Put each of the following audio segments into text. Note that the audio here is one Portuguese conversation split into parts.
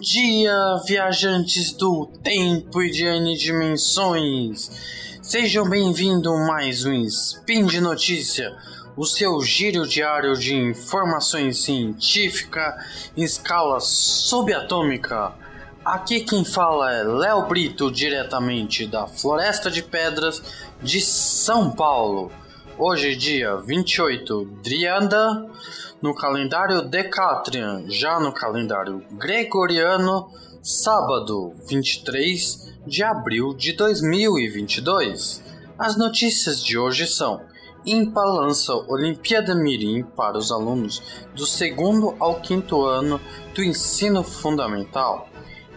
dia, viajantes do tempo e de N dimensões! Sejam bem-vindos mais um Spin de Notícia, o seu giro diário de informações científicas em escala subatômica. Aqui quem fala é Léo Brito, diretamente da Floresta de Pedras de São Paulo. Hoje, dia 28 Drianda, no calendário Decatrian, já no calendário Gregoriano, sábado 23 de abril de 2022. As notícias de hoje são: IMPA lança Olimpíada Mirim para os alunos do segundo ao quinto ano do ensino fundamental.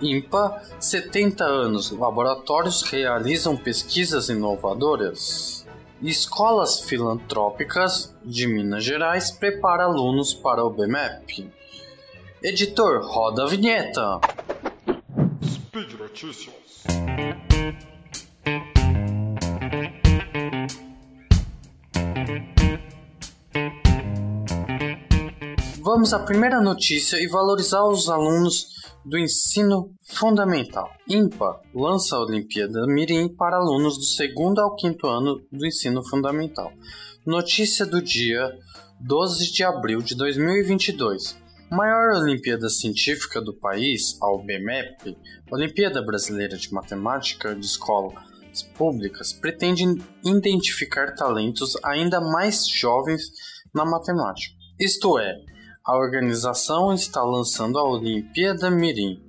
IMPA, 70 anos, laboratórios realizam pesquisas inovadoras. Escolas Filantrópicas de Minas Gerais prepara alunos para o BMEP. Editor, roda a vinheta. Speed Notícias. Vamos à primeira notícia e valorizar os alunos do ensino fundamental. IMPA lança a Olimpíada Mirim para alunos do segundo ao quinto ano do ensino fundamental. Notícia do dia 12 de abril de 2022. Maior Olimpíada Científica do país, a OBMEP, Olimpíada Brasileira de Matemática de Escolas Públicas, pretende identificar talentos ainda mais jovens na matemática. Isto é, a organização está lançando a Olimpíada Mirim,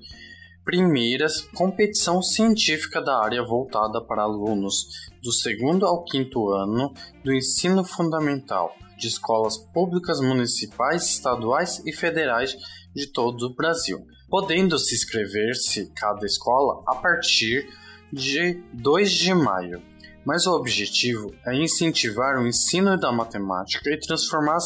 primeira competição científica da área voltada para alunos do segundo ao quinto ano do ensino fundamental de escolas públicas municipais, estaduais e federais de todo o Brasil, podendo se inscrever-se cada escola a partir de 2 de maio. Mas o objetivo é incentivar o ensino da matemática e transformar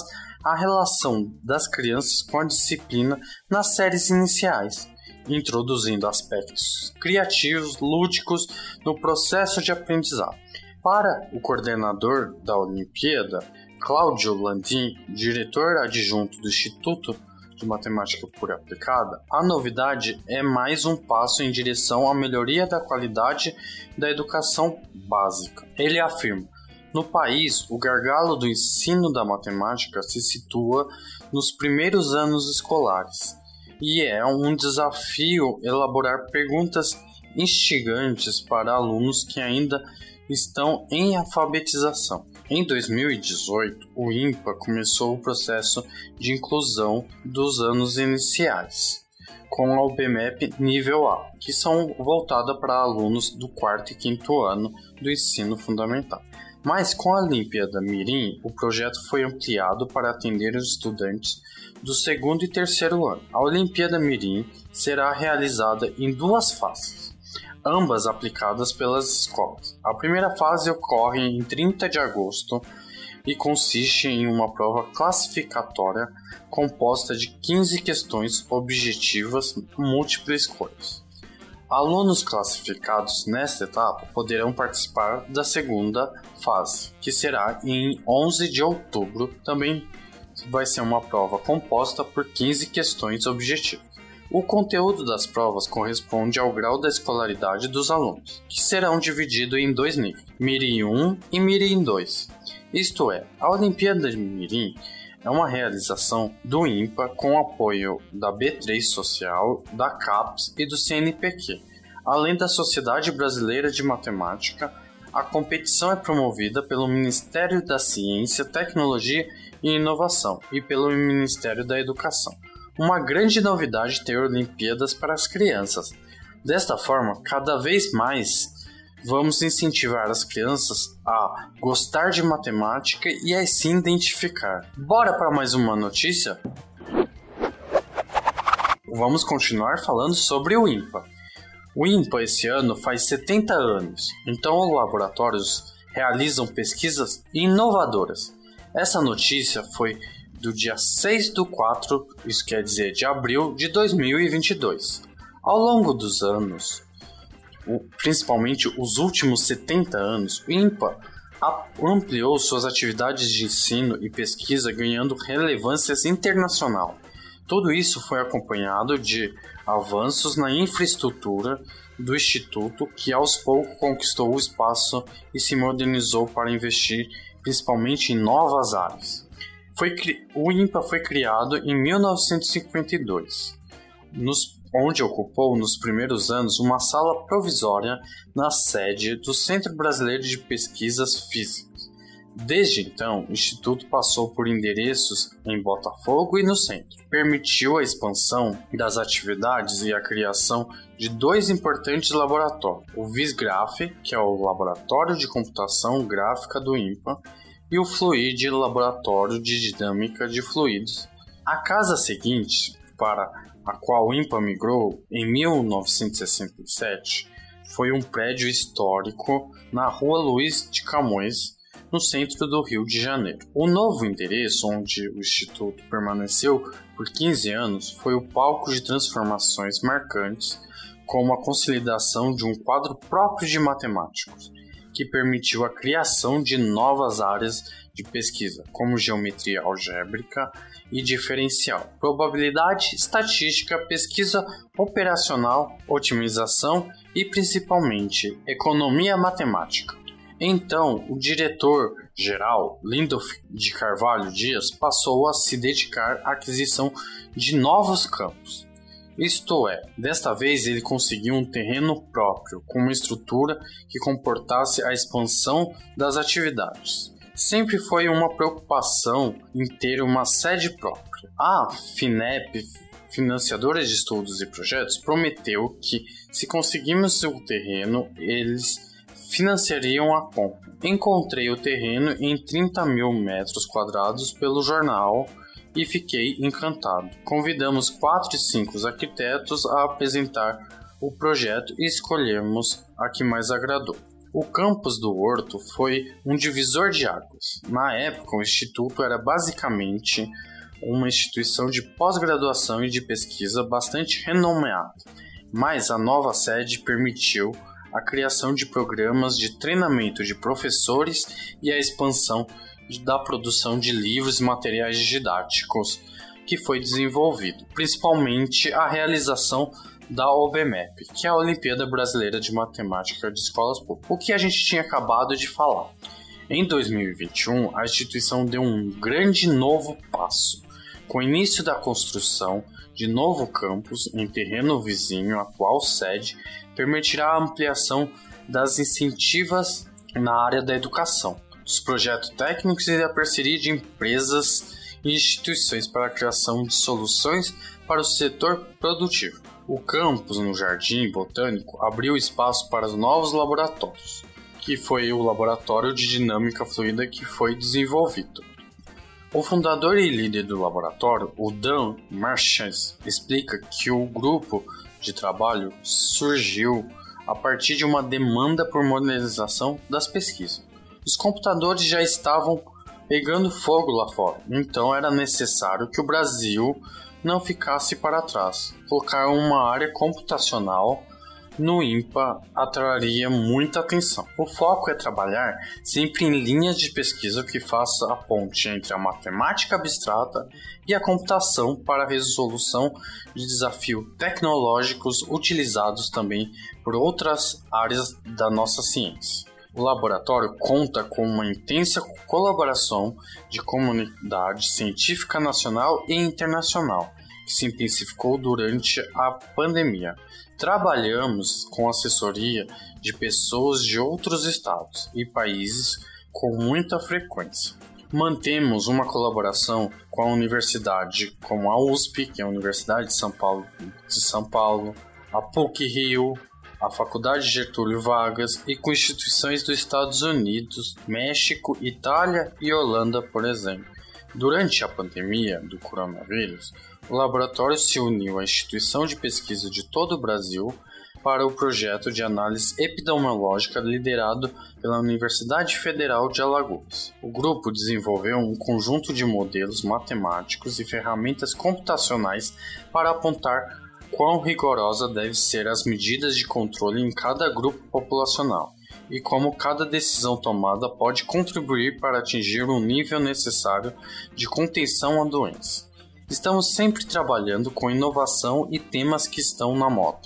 a relação das crianças com a disciplina nas séries iniciais, introduzindo aspectos criativos, lúdicos no processo de aprendizado. Para o coordenador da Olimpíada, Cláudio Landim, diretor adjunto do Instituto de Matemática Pura Aplicada, a novidade é mais um passo em direção à melhoria da qualidade da educação básica. Ele afirma: no país, o gargalo do ensino da matemática se situa nos primeiros anos escolares, e é um desafio elaborar perguntas instigantes para alunos que ainda estão em alfabetização. Em 2018, o IMPA começou o processo de inclusão dos anos iniciais, com a UBMEP nível A, que são voltada para alunos do quarto e quinto ano do ensino fundamental. Mas com a Olimpíada Mirim, o projeto foi ampliado para atender os estudantes do segundo e terceiro ano. A Olimpíada Mirim será realizada em duas fases, ambas aplicadas pelas escolas. A primeira fase ocorre em 30 de agosto e consiste em uma prova classificatória composta de 15 questões objetivas múltiplas escolhas. Alunos classificados nesta etapa poderão participar da segunda fase, que será em 11 de outubro. Também vai ser uma prova composta por 15 questões objetivas. O conteúdo das provas corresponde ao grau da escolaridade dos alunos, que serão divididos em dois níveis, Mirim 1 e Mirim 2. Isto é, a Olimpíada de Mirim é uma realização do IMPA com apoio da B3 Social, da CAPES e do CNPq. Além da Sociedade Brasileira de Matemática, a competição é promovida pelo Ministério da Ciência, Tecnologia e Inovação e pelo Ministério da Educação. Uma grande novidade ter Olimpíadas para as crianças. Desta forma, cada vez mais vamos incentivar as crianças a gostar de matemática e a se identificar. Bora para mais uma notícia? Vamos continuar falando sobre o IMPA. O IMPA esse ano faz 70 anos, então os laboratórios realizam pesquisas inovadoras. Essa notícia foi do dia 6 do 4, isso quer dizer de abril de 2022. Ao longo dos anos, principalmente os últimos 70 anos, o INPA ampliou suas atividades de ensino e pesquisa ganhando relevância internacional. Tudo isso foi acompanhado de avanços na infraestrutura do Instituto, que aos poucos conquistou o espaço e se modernizou para investir principalmente em novas áreas. Foi, o INPA foi criado em 1952, nos, onde ocupou nos primeiros anos uma sala provisória na sede do Centro Brasileiro de Pesquisas Físicas. Desde então, o Instituto passou por endereços em Botafogo e no centro. Permitiu a expansão das atividades e a criação de dois importantes laboratórios: o Visgraph, que é o Laboratório de Computação Gráfica do INPA, e o Fluid, Laboratório de Dinâmica de Fluidos. A casa seguinte, para a qual o INPA migrou em 1967, foi um prédio histórico na Rua Luiz de Camões, no centro do Rio de Janeiro. O novo endereço, onde o Instituto permaneceu por 15 anos, foi o palco de transformações marcantes, como a consolidação de um quadro próprio de matemáticos, que permitiu a criação de novas áreas de pesquisa, como geometria algébrica e diferencial, probabilidade, estatística, pesquisa operacional, otimização e principalmente economia matemática. Então, o diretor-geral, Lindolf de Carvalho Dias, passou a se dedicar à aquisição de novos campos. Isto é, desta vez ele conseguiu um terreno próprio, com uma estrutura que comportasse a expansão das atividades. Sempre foi uma preocupação em ter uma sede própria. A FINEP, financiadora de estudos e projetos, prometeu que, se conseguirmos o terreno, eles financiariam a compra. Encontrei o terreno em 30 mil metros quadrados pelo jornal e fiquei encantado. Convidamos quatro e cinco arquitetos a apresentar o projeto e escolhemos a que mais agradou. O campus do Horto foi um divisor de águas. Na época, o instituto era basicamente uma instituição de pós-graduação e de pesquisa bastante renomeada, mas a nova sede permitiu a criação de programas de treinamento de professores e a expansão da produção de livros e materiais didáticos que foi desenvolvido, principalmente a realização da OBMEP, que é a Olimpíada Brasileira de Matemática de Escolas Públicas, o que a gente tinha acabado de falar. Em 2021, a instituição deu um grande novo passo, com o início da construção de novo campus em terreno vizinho à atual sede permitirá a ampliação das incentivas na área da educação, dos projetos técnicos e da parceria de empresas instituições para a criação de soluções para o setor produtivo. O campus no Jardim Botânico abriu espaço para os novos laboratórios, que foi o laboratório de dinâmica fluida que foi desenvolvido. O fundador e líder do laboratório, o Dan Marchand, explica que o grupo de trabalho surgiu a partir de uma demanda por modernização das pesquisas. Os computadores já estavam pegando fogo lá fora, então era necessário que o Brasil não ficasse para trás. Colocar uma área computacional no IMPA atraria muita atenção. O foco é trabalhar sempre em linhas de pesquisa que faça a ponte entre a matemática abstrata e a computação para a resolução de desafios tecnológicos utilizados também por outras áreas da nossa ciência. O laboratório conta com uma intensa colaboração de comunidade científica nacional e internacional, que se intensificou durante a pandemia. Trabalhamos com assessoria de pessoas de outros estados e países com muita frequência. Mantemos uma colaboração com a universidade como a USP, que é a Universidade de São Paulo, de São Paulo, a PUC Rio, a Faculdade Getúlio Vargas e com instituições dos Estados Unidos, México, Itália e Holanda, por exemplo. Durante a pandemia do coronavírus, o laboratório se uniu à instituição de pesquisa de todo o Brasil para o projeto de análise epidemiológica liderado pela Universidade Federal de Alagoas. O grupo desenvolveu um conjunto de modelos matemáticos e ferramentas computacionais para apontar quão rigorosa devem ser as medidas de controle em cada grupo populacional e como cada decisão tomada pode contribuir para atingir o nível necessário de contenção à doença. Estamos sempre trabalhando com inovação e temas que estão na moda,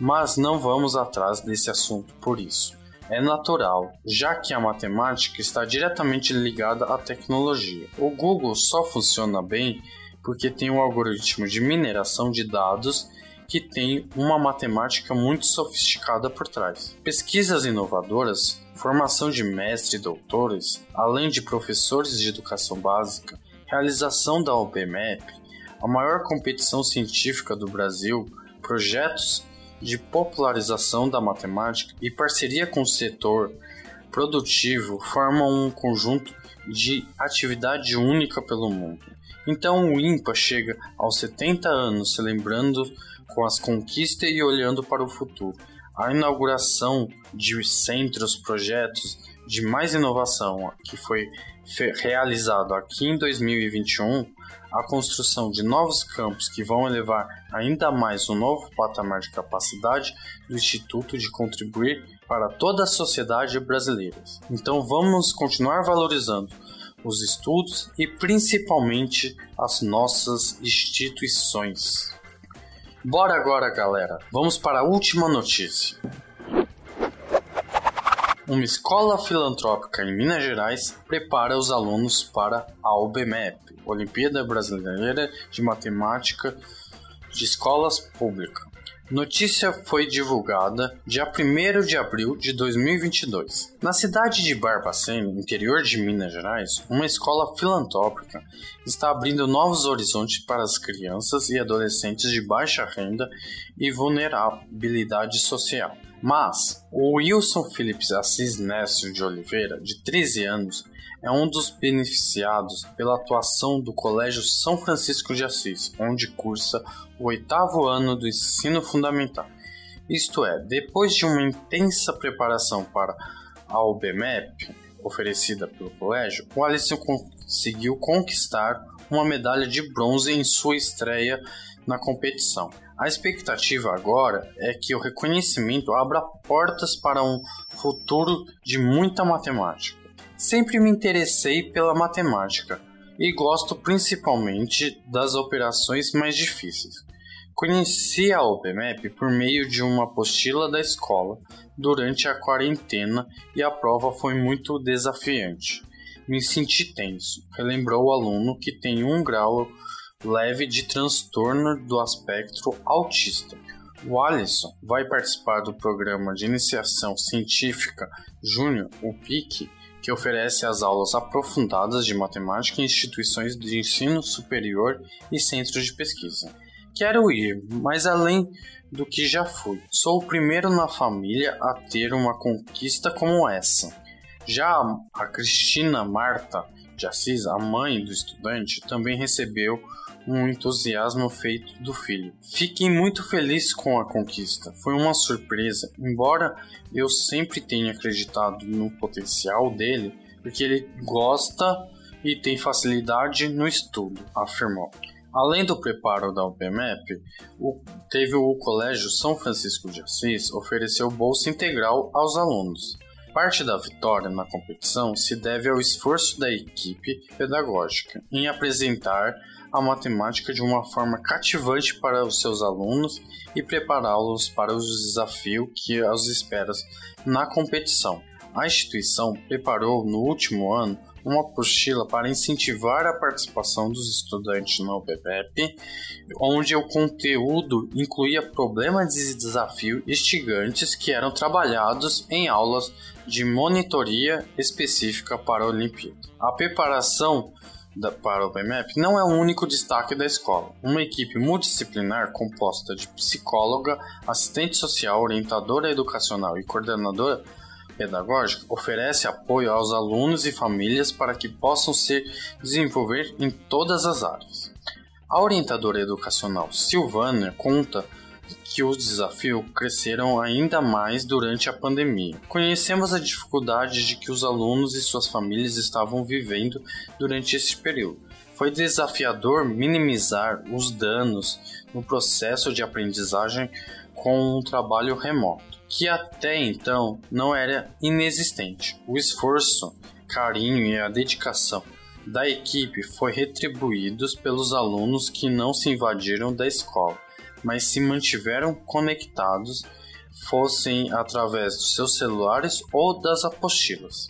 mas não vamos atrás desse assunto por isso. É natural, já que a matemática está diretamente ligada à tecnologia. O Google só funciona bem porque tem um algoritmo de mineração de dados que tem uma matemática muito sofisticada por trás. Pesquisas inovadoras, formação de mestres e doutores, além de professores de educação básica, realização da OBMAP, a maior competição científica do Brasil, projetos de popularização da matemática e parceria com o setor produtivo formam um conjunto de atividade única pelo mundo. Então o IMPA chega aos 70 anos, se lembrando com as conquistas e olhando para o futuro. A inauguração de centros, projetos de mais inovação que foi realizado aqui em 2021, a construção de novos campos que vão elevar ainda mais um novo patamar de capacidade do Instituto de contribuir para toda a sociedade brasileira. Então vamos continuar valorizando os estudos e principalmente as nossas instituições. Bora agora, galera. Vamos para a última notícia. Uma escola filantrópica em Minas Gerais prepara os alunos para a OBMEP, Olimpíada Brasileira de Matemática de Escolas Públicas. Notícia foi divulgada dia 1 de abril de 2022. Na cidade de Barbacena, interior de Minas Gerais, uma escola filantrópica está abrindo novos horizontes para as crianças e adolescentes de baixa renda e vulnerabilidade social. Mas o Wilson Phillips Assis Nécio de Oliveira, de 13 anos, é um dos beneficiados pela atuação do Colégio São Francisco de Assis, onde cursa o oitavo ano do ensino fundamental. Isto é, depois de uma intensa preparação para a OBMEP, oferecida pelo colégio, o Alisson conseguiu conquistar uma medalha de bronze em sua estreia na competição. A expectativa agora é que o reconhecimento abra portas para um futuro de muita matemática. Sempre me interessei pela matemática e gosto principalmente das operações mais difíceis. Conheci a OpenMap por meio de uma apostila da escola durante a quarentena e a prova foi muito desafiante. Me senti tenso, relembrou o aluno que tem um grau leve de transtorno do aspecto autista. O Alisson vai participar do programa de iniciação científica Júnior, o PIC, que oferece as aulas aprofundadas de matemática em instituições de ensino superior e centros de pesquisa. Quero ir, mas além do que já fui, sou o primeiro na família a ter uma conquista como essa. Já a Cristina Marta de Assis, a mãe do estudante, também recebeu um entusiasmo feito do filho. Fiquei muito feliz com a conquista. Foi uma surpresa, embora eu sempre tenha acreditado no potencial dele, porque ele gosta e tem facilidade no estudo, afirmou. Além do preparo da UPMEP, o, teve o Colégio São Francisco de Assis ofereceu bolsa integral aos alunos. Parte da vitória na competição se deve ao esforço da equipe pedagógica em apresentar a matemática de uma forma cativante para os seus alunos e prepará-los para o desafio que os espera na competição. A instituição preparou no último ano uma apostila para incentivar a participação dos estudantes no UPPEP, onde o conteúdo incluía problemas e desafios instigantes que eram trabalhados em aulas de monitoria específica para a Olimpíada. A preparação da, para o BMAP não é o único destaque da escola. Uma equipe multidisciplinar composta de psicóloga, assistente social, orientadora educacional e coordenadora pedagógica oferece apoio aos alunos e famílias para que possam se desenvolver em todas as áreas. A orientadora educacional Silvana conta que os desafios cresceram ainda mais durante a pandemia. Conhecemos a dificuldade de que os alunos e suas famílias estavam vivendo durante esse período. Foi desafiador minimizar os danos no processo de aprendizagem com um trabalho remoto, que até então não era inexistente. O esforço, carinho e a dedicação da equipe foi retribuídos pelos alunos que não se invadiram da escola, mas se mantiveram conectados, fossem através dos seus celulares ou das apostilas.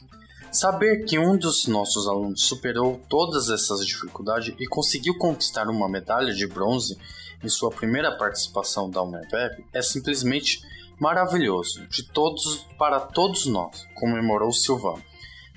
Saber que um dos nossos alunos superou todas essas dificuldades e conseguiu conquistar uma medalha de bronze em sua primeira participação da UNEVEP é simplesmente maravilhoso de todos para todos nós, comemorou Silvano.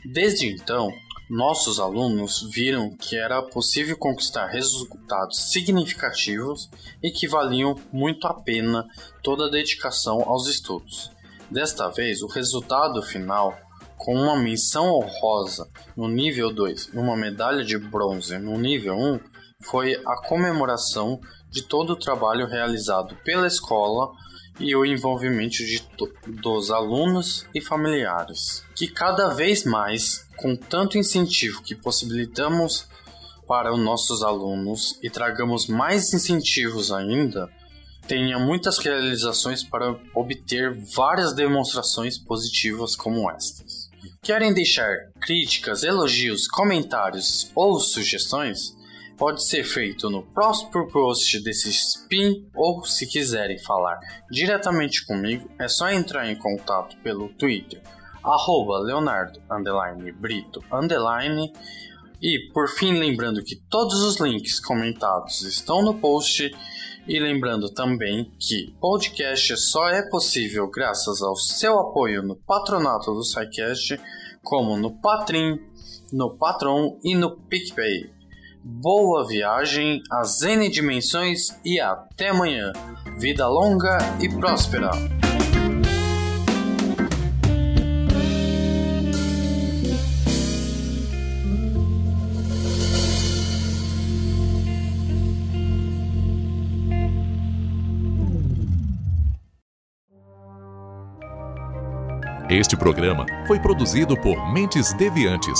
Desde então, nossos alunos viram que era possível conquistar resultados significativos e que valiam muito a pena toda a dedicação aos estudos. Desta vez, o resultado final, com uma menção honrosa no nível 2 e uma medalha de bronze no nível 1, foi a comemoração de todo o trabalho realizado pela escola e o envolvimento de, dos alunos e familiares, que cada vez mais, com tanto incentivo que possibilitamos para os nossos alunos e tragamos mais incentivos ainda, tenha muitas realizações para obter várias demonstrações positivas como estas. Querem deixar críticas, elogios, comentários ou sugestões? Pode ser feito no próximo post desse spin ou se quiserem falar diretamente comigo é só entrar em contato pelo Twitter arroba Leonardo underline Brito underline e por fim lembrando que todos os links comentados estão no post e lembrando também que podcast só é possível graças ao seu apoio no patronato do SciCast, como no Patrim, no Patron e no PicPay. Boa viagem às N dimensões e até amanhã. Vida longa e próspera. Este programa foi produzido por Mentes Deviantes